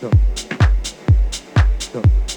stop stop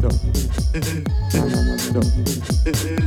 no, no.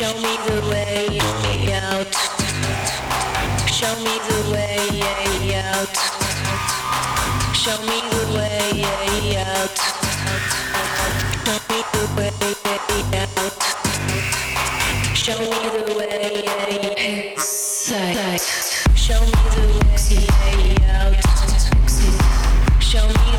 Show me the way out. Show me the way out. Show me the way out. Show me the way out. Show me the way inside. Show me the way out. Show me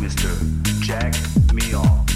Mr. Jack Meal.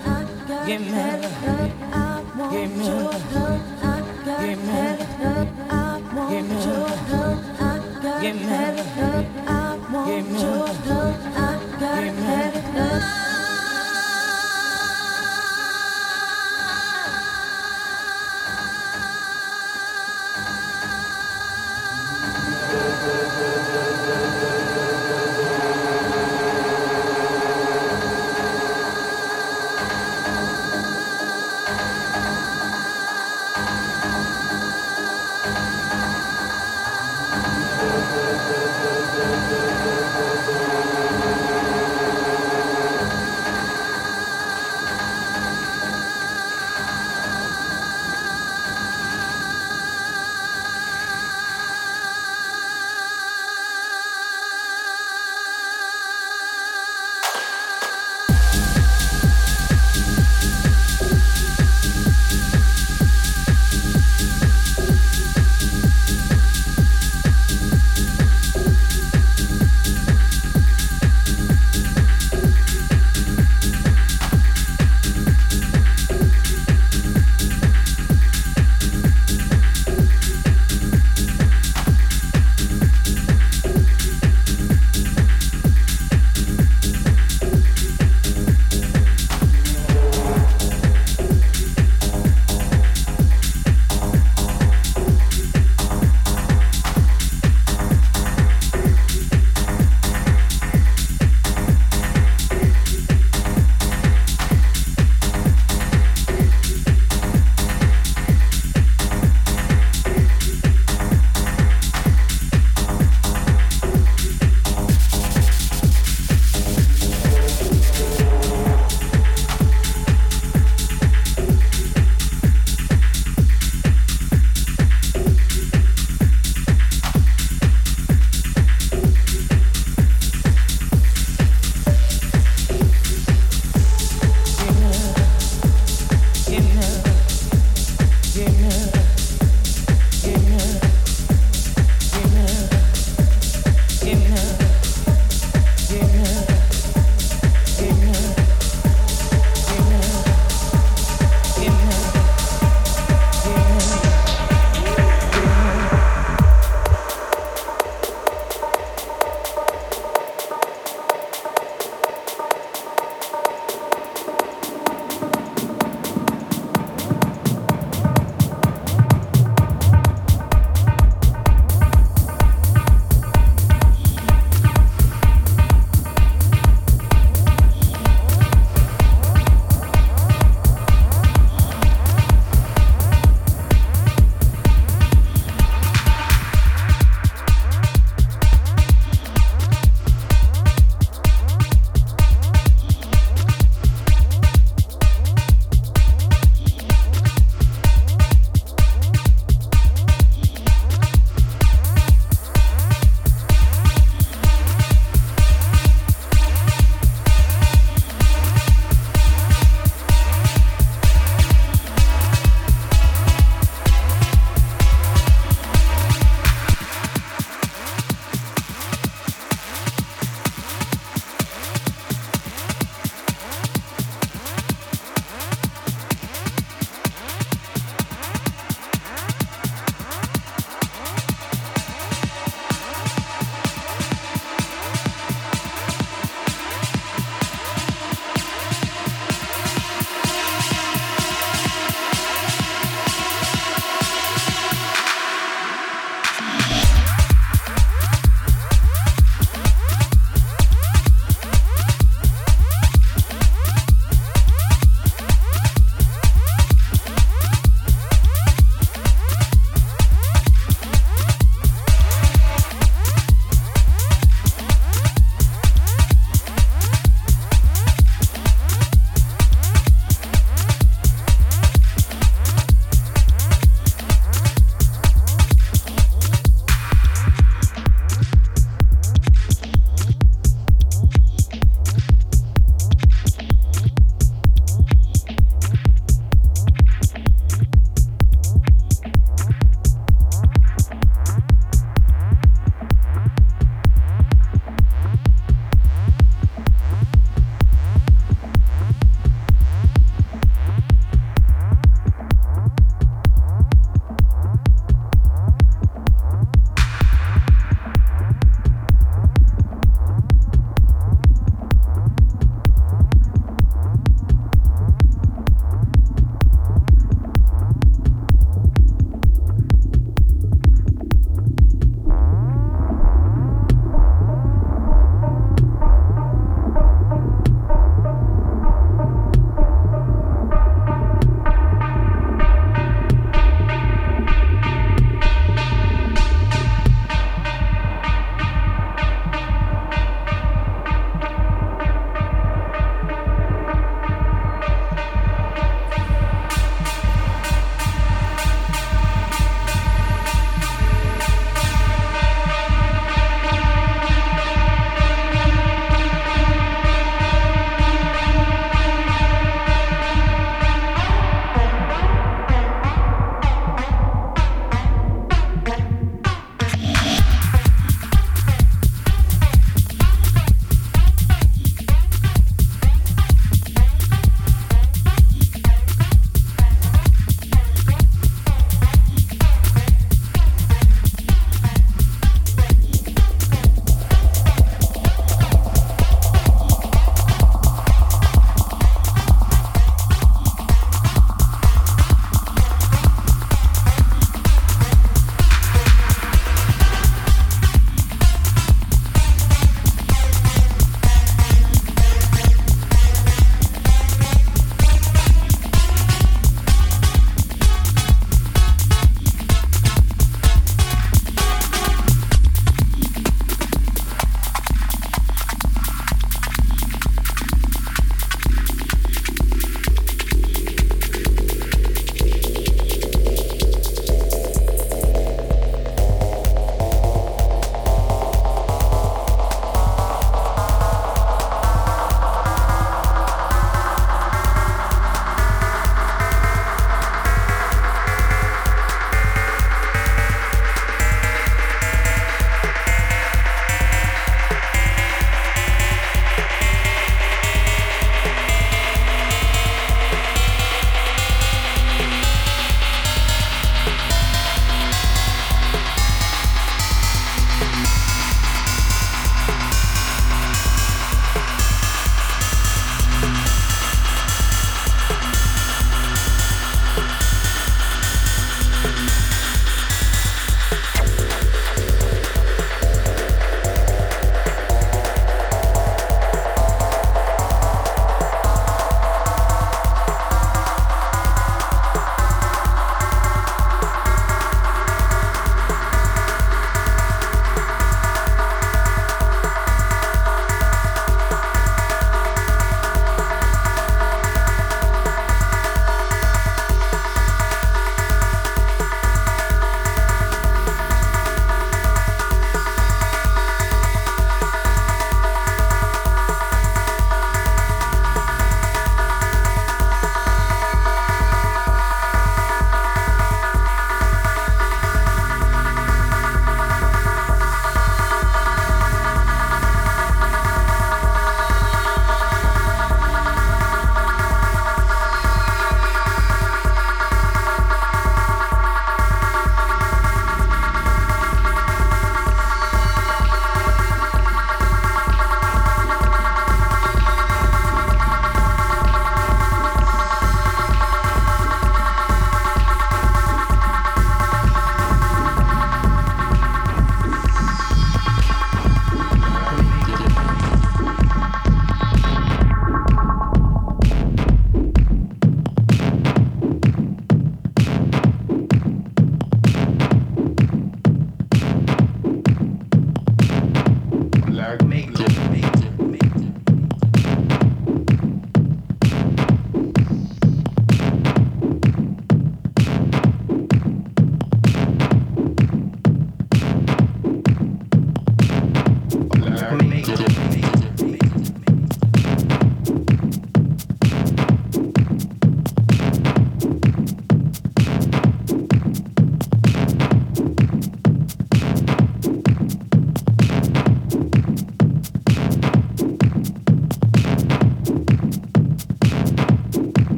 give me, give me, give me, give me, give me, give me.